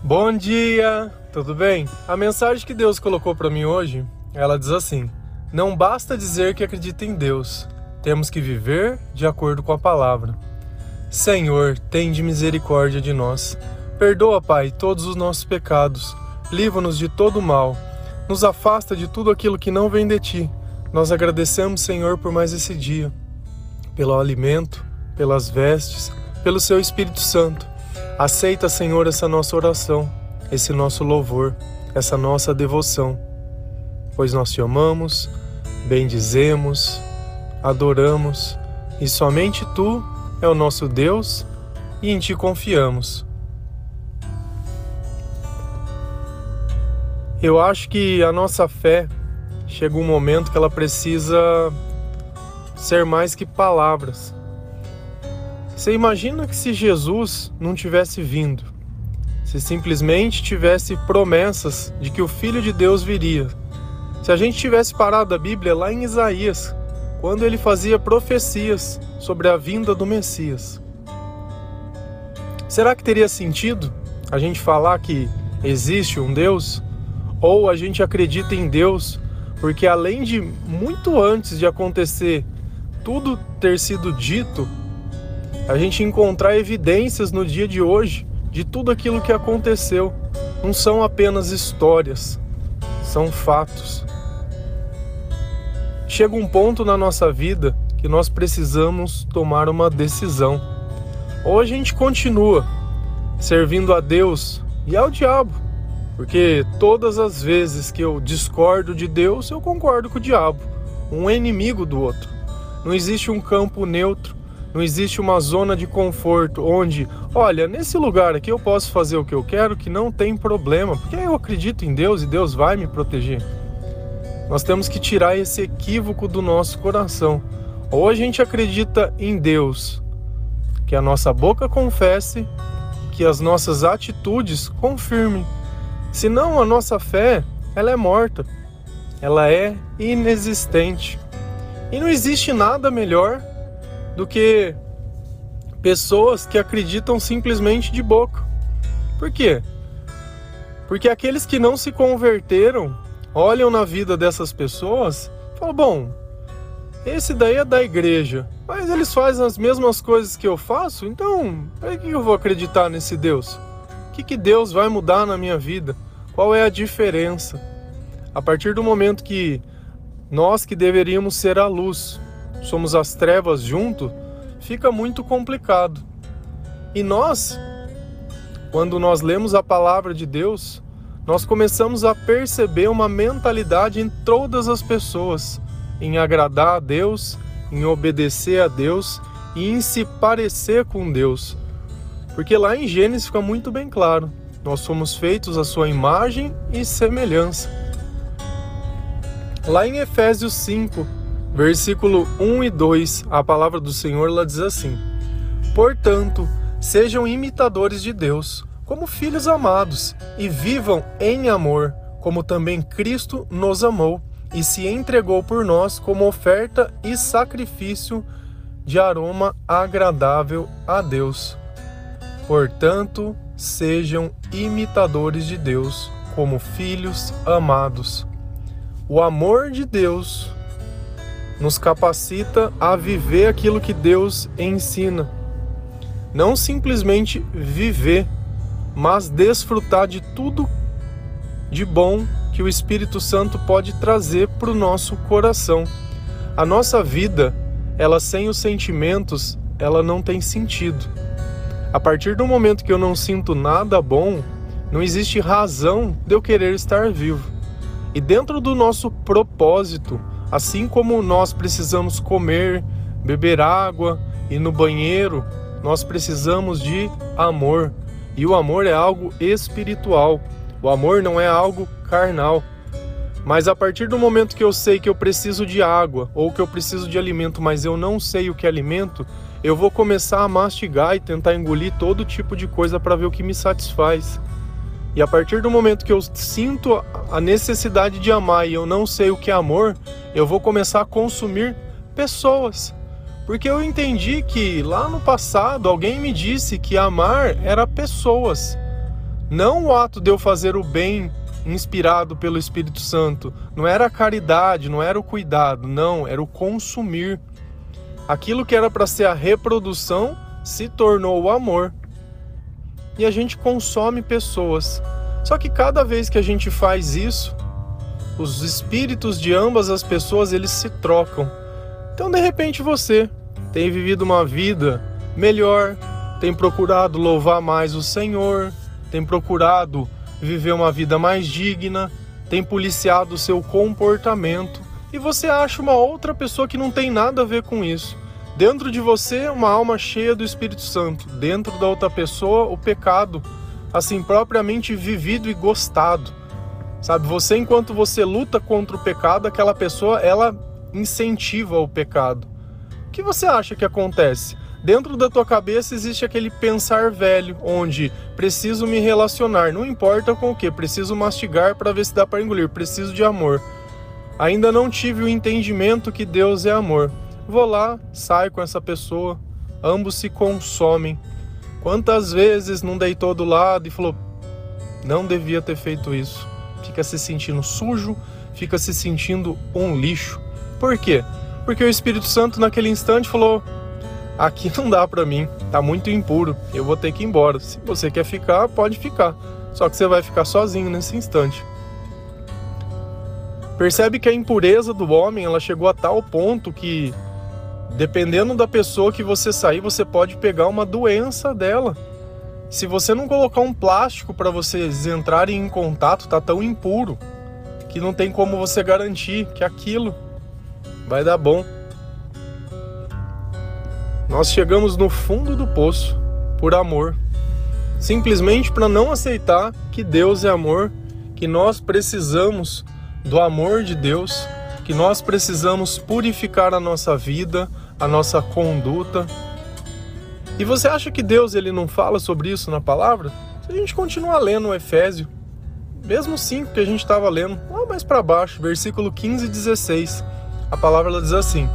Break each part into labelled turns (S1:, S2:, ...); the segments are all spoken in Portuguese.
S1: Bom dia, tudo bem? A mensagem que Deus colocou para mim hoje, ela diz assim: Não basta dizer que acredita em Deus, temos que viver de acordo com a palavra. Senhor, tende misericórdia de nós. Perdoa, Pai, todos os nossos pecados. Livra-nos de todo mal. Nos afasta de tudo aquilo que não vem de ti. Nós agradecemos, Senhor, por mais esse dia, pelo alimento, pelas vestes, pelo seu Espírito Santo. Aceita, Senhor, essa nossa oração, esse nosso louvor, essa nossa devoção, pois nós te amamos, bendizemos, adoramos e somente tu é o nosso Deus e em ti confiamos. Eu acho que a nossa fé chega um momento que ela precisa ser mais que palavras. Você imagina que se Jesus não tivesse vindo, se simplesmente tivesse promessas de que o Filho de Deus viria, se a gente tivesse parado a Bíblia lá em Isaías, quando ele fazia profecias sobre a vinda do Messias, será que teria sentido a gente falar que existe um Deus? Ou a gente acredita em Deus porque, além de muito antes de acontecer tudo ter sido dito a gente encontrar evidências no dia de hoje de tudo aquilo que aconteceu. Não são apenas histórias, são fatos. Chega um ponto na nossa vida que nós precisamos tomar uma decisão. Ou a gente continua servindo a Deus e ao diabo, porque todas as vezes que eu discordo de Deus, eu concordo com o diabo, um inimigo do outro. Não existe um campo neutro, não existe uma zona de conforto onde, olha, nesse lugar aqui eu posso fazer o que eu quero, que não tem problema, porque eu acredito em Deus e Deus vai me proteger. Nós temos que tirar esse equívoco do nosso coração. Ou a gente acredita em Deus, que a nossa boca confesse, que as nossas atitudes confirmem. Senão a nossa fé, ela é morta. Ela é inexistente. E não existe nada melhor do que pessoas que acreditam simplesmente de boca. Por quê? Porque aqueles que não se converteram olham na vida dessas pessoas e falam: bom, esse daí é da igreja, mas eles fazem as mesmas coisas que eu faço, então por que eu vou acreditar nesse Deus? O que, que Deus vai mudar na minha vida? Qual é a diferença? A partir do momento que nós que deveríamos ser a luz, somos as trevas junto, fica muito complicado. E nós, quando nós lemos a palavra de Deus, nós começamos a perceber uma mentalidade em todas as pessoas, em agradar a Deus, em obedecer a Deus e em se parecer com Deus. Porque lá em Gênesis fica muito bem claro: nós somos feitos à sua imagem e semelhança. Lá em Efésios 5, versículo 1 e 2, a palavra do Senhor lá diz assim: Portanto, sejam imitadores de Deus, como filhos amados, e vivam em amor, como também Cristo nos amou e se entregou por nós como oferta e sacrifício de aroma agradável a Deus. Portanto, sejam imitadores de Deus, como filhos amados. O amor de Deus nos capacita a viver aquilo que Deus ensina. Não simplesmente viver, mas desfrutar de tudo de bom que o Espírito Santo pode trazer para o nosso coração. A nossa vida, ela sem os sentimentos, ela não tem sentido. A partir do momento que eu não sinto nada bom, não existe razão de eu querer estar vivo. E dentro do nosso propósito, Assim como nós precisamos comer, beber água e no banheiro, nós precisamos de amor. E o amor é algo espiritual. O amor não é algo carnal. Mas a partir do momento que eu sei que eu preciso de água ou que eu preciso de alimento, mas eu não sei o que é alimento, eu vou começar a mastigar e tentar engolir todo tipo de coisa para ver o que me satisfaz. E a partir do momento que eu sinto a necessidade de amar e eu não sei o que é amor, eu vou começar a consumir pessoas. Porque eu entendi que lá no passado alguém me disse que amar era pessoas. Não o ato de eu fazer o bem inspirado pelo Espírito Santo. Não era a caridade, não era o cuidado, não, era o consumir. Aquilo que era para ser a reprodução se tornou o amor. E a gente consome pessoas. Só que cada vez que a gente faz isso, os espíritos de ambas as pessoas eles se trocam. Então, de repente, você tem vivido uma vida melhor, tem procurado louvar mais o Senhor, tem procurado viver uma vida mais digna, tem policiado o seu comportamento e você acha uma outra pessoa que não tem nada a ver com isso. Dentro de você, uma alma cheia do Espírito Santo, dentro da outra pessoa, o pecado, assim propriamente vivido e gostado. Sabe, você enquanto você luta contra o pecado, aquela pessoa ela incentiva o pecado. O que você acha que acontece? Dentro da tua cabeça existe aquele pensar velho, onde preciso me relacionar, não importa com o que, preciso mastigar para ver se dá para engolir, preciso de amor. Ainda não tive o entendimento que Deus é amor. Vou lá, saio com essa pessoa, ambos se consomem. Quantas vezes não deitou do lado e falou: não devia ter feito isso. Fica se sentindo sujo, fica se sentindo um lixo. Por quê? Porque o Espírito Santo naquele instante falou: aqui não dá para mim, tá muito impuro, eu vou ter que ir embora. Se você quer ficar, pode ficar. Só que você vai ficar sozinho nesse instante. Percebe que a impureza do homem, ela chegou a tal ponto que dependendo da pessoa que você sair, você pode pegar uma doença dela. Se você não colocar um plástico para vocês entrarem em contato, tá tão impuro que não tem como você garantir que aquilo vai dar bom. Nós chegamos no fundo do poço por amor, simplesmente para não aceitar que Deus é amor, que nós precisamos do amor de Deus, que nós precisamos purificar a nossa vida, a nossa conduta. E você acha que Deus ele não fala sobre isso na palavra? Se a gente continuar lendo o Efésio, mesmo 5 que a gente estava lendo, lá mais para baixo, versículo 15 e 16, a palavra ela diz assim: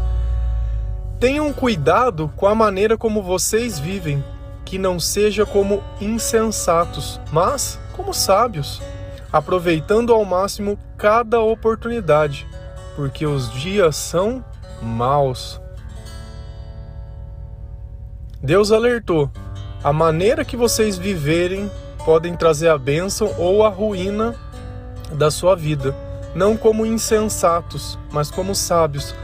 S1: Tenham cuidado com a maneira como vocês vivem, que não seja como insensatos, mas como sábios, aproveitando ao máximo cada oportunidade, porque os dias são maus. Deus alertou: a maneira que vocês viverem podem trazer a bênção ou a ruína da sua vida, não como insensatos, mas como sábios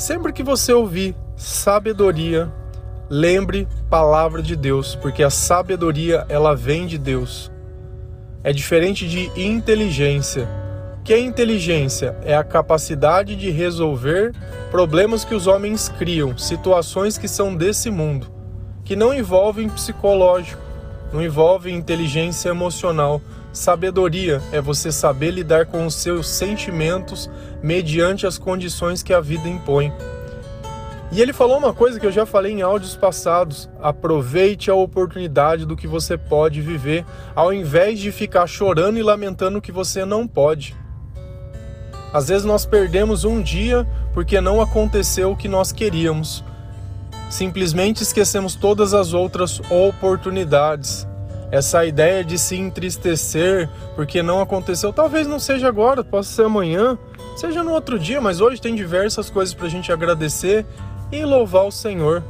S1: Sempre que você ouvir sabedoria, lembre palavra de Deus, porque a sabedoria ela vem de Deus. É diferente de inteligência. Que inteligência? É a capacidade de resolver problemas que os homens criam, situações que são desse mundo, que não envolvem psicológico, não envolvem inteligência emocional, Sabedoria é você saber lidar com os seus sentimentos mediante as condições que a vida impõe. E ele falou uma coisa que eu já falei em áudios passados: aproveite a oportunidade do que você pode viver, ao invés de ficar chorando e lamentando o que você não pode. Às vezes nós perdemos um dia porque não aconteceu o que nós queríamos. Simplesmente esquecemos todas as outras oportunidades essa ideia de se entristecer porque não aconteceu, talvez não seja agora, possa ser amanhã, seja no outro dia, mas hoje tem diversas coisas para a gente agradecer e louvar o Senhor.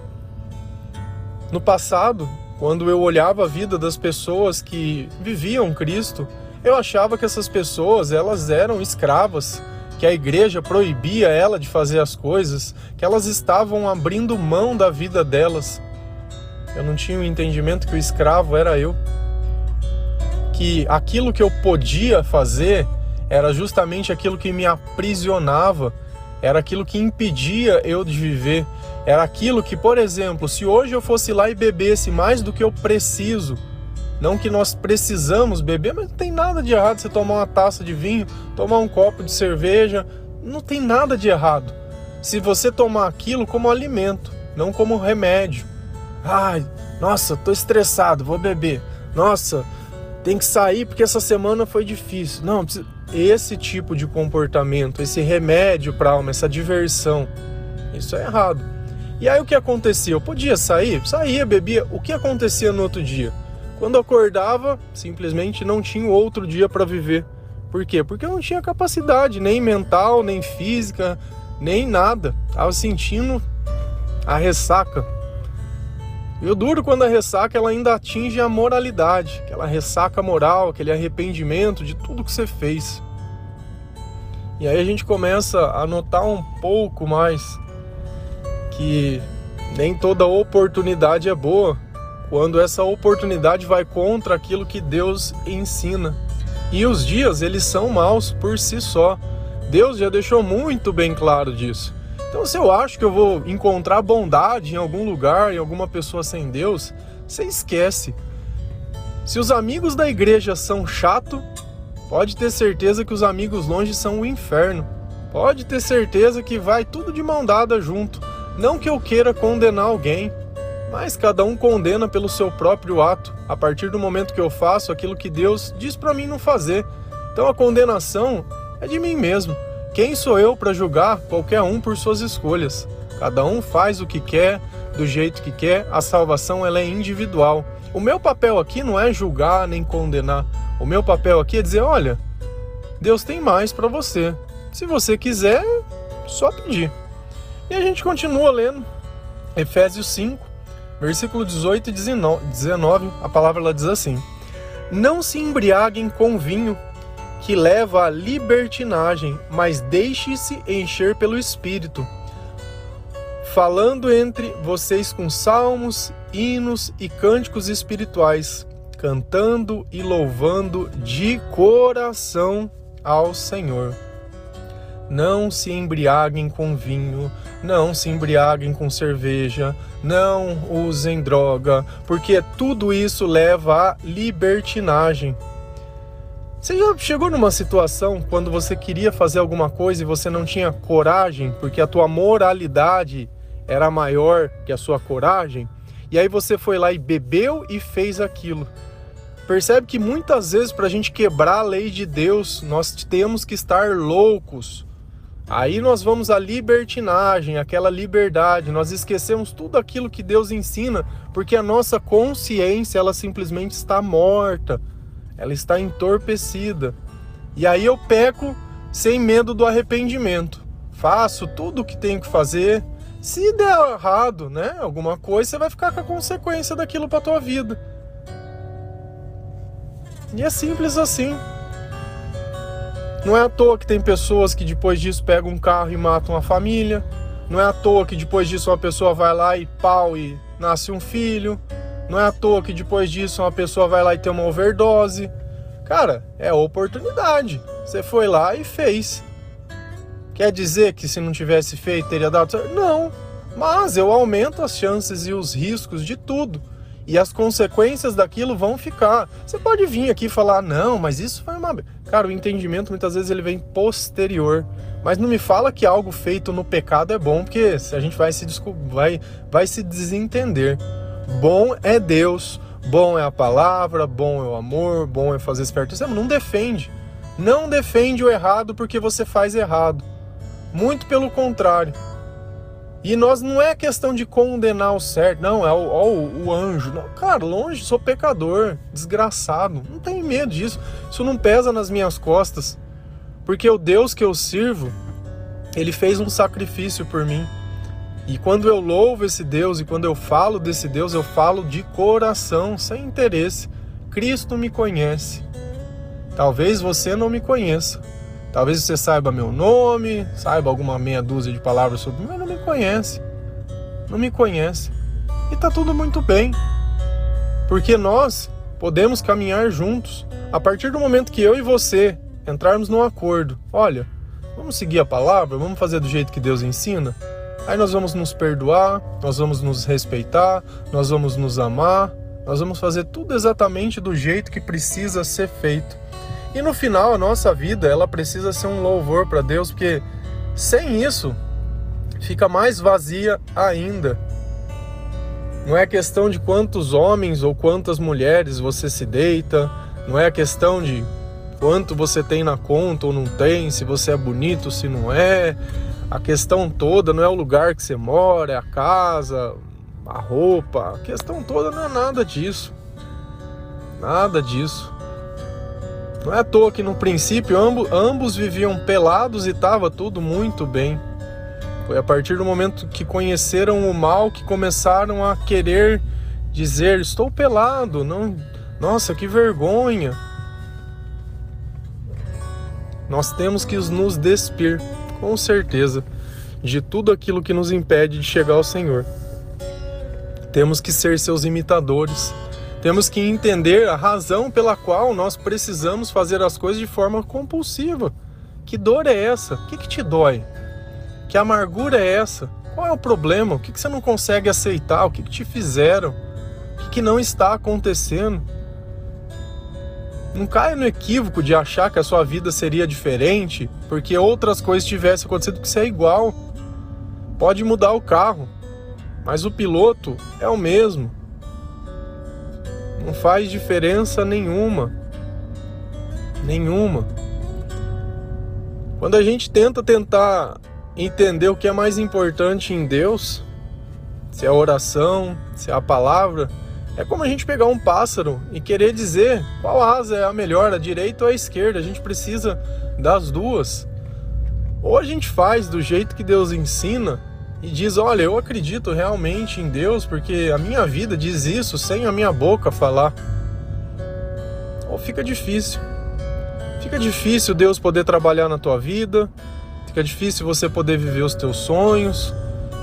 S1: No passado, quando eu olhava a vida das pessoas que viviam Cristo, eu achava que essas pessoas elas eram escravas, que a igreja proibia ela de fazer as coisas, que elas estavam abrindo mão da vida delas. Eu não tinha o entendimento que o escravo era eu. Que aquilo que eu podia fazer era justamente aquilo que me aprisionava, era aquilo que impedia eu de viver. Era aquilo que, por exemplo, se hoje eu fosse lá e bebesse mais do que eu preciso, não que nós precisamos beber, mas não tem nada de errado você tomar uma taça de vinho, tomar um copo de cerveja, não tem nada de errado. Se você tomar aquilo como alimento, não como remédio. Ai, nossa, tô estressado, vou beber. Nossa, tem que sair porque essa semana foi difícil. Não, esse tipo de comportamento, esse remédio para alma, essa diversão, isso é errado. E aí o que acontecia? Eu podia sair? Saía, bebia. O que acontecia no outro dia? Quando acordava, simplesmente não tinha outro dia para viver. Por quê? Porque eu não tinha capacidade, nem mental, nem física, nem nada. Tava sentindo a ressaca. E o duro quando a ressaca ela ainda atinge a moralidade, aquela ressaca moral, aquele arrependimento de tudo que você fez. E aí a gente começa a notar um pouco mais que nem toda oportunidade é boa quando essa oportunidade vai contra aquilo que Deus ensina. E os dias, eles são maus por si só. Deus já deixou muito bem claro disso. Então, se eu acho que eu vou encontrar bondade em algum lugar, em alguma pessoa sem Deus, você esquece. Se os amigos da igreja são chato, pode ter certeza que os amigos longe são o inferno. Pode ter certeza que vai tudo de mão dada junto. Não que eu queira condenar alguém, mas cada um condena pelo seu próprio ato, a partir do momento que eu faço aquilo que Deus diz para mim não fazer. Então a condenação é de mim mesmo. Quem sou eu para julgar qualquer um por suas escolhas? Cada um faz o que quer, do jeito que quer. A salvação ela é individual. O meu papel aqui não é julgar nem condenar. O meu papel aqui é dizer, olha, Deus tem mais para você. Se você quiser, só pedir. E a gente continua lendo Efésios 5, versículo 18 e 19, a palavra ela diz assim: Não se embriaguem com vinho, que leva à libertinagem, mas deixe-se encher pelo Espírito, falando entre vocês com salmos, hinos e cânticos espirituais, cantando e louvando de coração ao Senhor. Não se embriaguem com vinho, não se embriaguem com cerveja, não usem droga, porque tudo isso leva à libertinagem. Você já chegou numa situação quando você queria fazer alguma coisa e você não tinha coragem, porque a tua moralidade era maior que a sua coragem? E aí você foi lá e bebeu e fez aquilo. Percebe que muitas vezes para a gente quebrar a lei de Deus, nós temos que estar loucos Aí nós vamos à libertinagem, aquela liberdade, nós esquecemos tudo aquilo que Deus ensina, porque a nossa consciência, ela simplesmente está morta, ela está entorpecida. E aí eu peco sem medo do arrependimento. Faço tudo o que tenho que fazer. Se der errado, né, alguma coisa, você vai ficar com a consequência daquilo para tua vida. E é simples assim. Não é à toa que tem pessoas que depois disso pegam um carro e matam a família. Não é à toa que depois disso uma pessoa vai lá e pau e nasce um filho. Não é à toa que depois disso uma pessoa vai lá e tem uma overdose. Cara, é oportunidade. Você foi lá e fez. Quer dizer que se não tivesse feito teria dado certo? Não. Mas eu aumento as chances e os riscos de tudo e as consequências daquilo vão ficar. Você pode vir aqui e falar, não, mas isso foi uma. Cara, o entendimento muitas vezes ele vem posterior. Mas não me fala que algo feito no pecado é bom, porque a gente vai se, vai, vai se desentender. Bom é Deus, bom é a palavra, bom é o amor, bom é fazer esperto. Você não defende. Não defende o errado porque você faz errado. Muito pelo contrário. E nós não é questão de condenar o certo, não, é o, o, o anjo. Não, cara, longe, sou pecador, desgraçado. Não tenho medo disso. Isso não pesa nas minhas costas. Porque o Deus que eu sirvo, ele fez um sacrifício por mim. E quando eu louvo esse Deus e quando eu falo desse Deus, eu falo de coração, sem interesse. Cristo me conhece. Talvez você não me conheça, Talvez você saiba meu nome, saiba alguma meia dúzia de palavras sobre mim, mas não me conhece. Não me conhece. E tá tudo muito bem. Porque nós podemos caminhar juntos. A partir do momento que eu e você entrarmos num acordo, olha, vamos seguir a palavra, vamos fazer do jeito que Deus ensina. Aí nós vamos nos perdoar, nós vamos nos respeitar, nós vamos nos amar, nós vamos fazer tudo exatamente do jeito que precisa ser feito. E no final, a nossa vida, ela precisa ser um louvor para Deus, porque sem isso fica mais vazia ainda. Não é questão de quantos homens ou quantas mulheres você se deita, não é questão de quanto você tem na conta ou não tem, se você é bonito, se não é. A questão toda não é o lugar que você mora, é a casa, a roupa. A questão toda não é nada disso. Nada disso. Não é à toa que no princípio ambos, ambos viviam pelados e estava tudo muito bem. Foi a partir do momento que conheceram o mal que começaram a querer dizer: Estou pelado, não. Nossa, que vergonha. Nós temos que nos despir, com certeza, de tudo aquilo que nos impede de chegar ao Senhor. Temos que ser seus imitadores. Temos que entender a razão pela qual nós precisamos fazer as coisas de forma compulsiva. Que dor é essa? O que, que te dói? Que amargura é essa? Qual é o problema? O que, que você não consegue aceitar? O que, que te fizeram? O que, que não está acontecendo? Não caia no equívoco de achar que a sua vida seria diferente porque outras coisas tivessem acontecido que você é igual. Pode mudar o carro, mas o piloto é o mesmo. Não faz diferença nenhuma. Nenhuma. Quando a gente tenta tentar entender o que é mais importante em Deus, se é a oração, se é a palavra, é como a gente pegar um pássaro e querer dizer qual asa é a melhor, a direita ou a esquerda. A gente precisa das duas. Ou a gente faz do jeito que Deus ensina, e diz: Olha, eu acredito realmente em Deus porque a minha vida diz isso sem a minha boca falar. Ou fica difícil. Fica difícil Deus poder trabalhar na tua vida, fica difícil você poder viver os teus sonhos,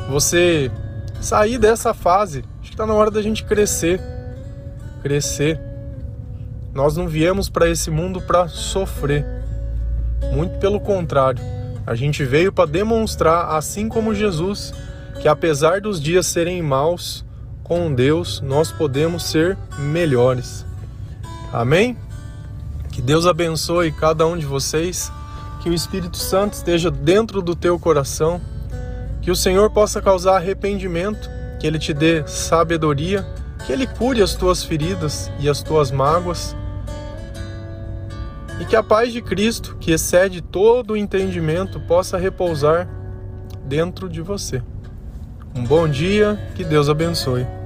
S1: você sair dessa fase. Acho que está na hora da gente crescer. Crescer. Nós não viemos para esse mundo para sofrer. Muito pelo contrário. A gente veio para demonstrar, assim como Jesus, que apesar dos dias serem maus, com Deus nós podemos ser melhores. Amém? Que Deus abençoe cada um de vocês, que o Espírito Santo esteja dentro do teu coração, que o Senhor possa causar arrependimento, que Ele te dê sabedoria, que Ele cure as tuas feridas e as tuas mágoas e que a paz de Cristo, que excede todo o entendimento, possa repousar dentro de você. Um bom dia, que Deus abençoe.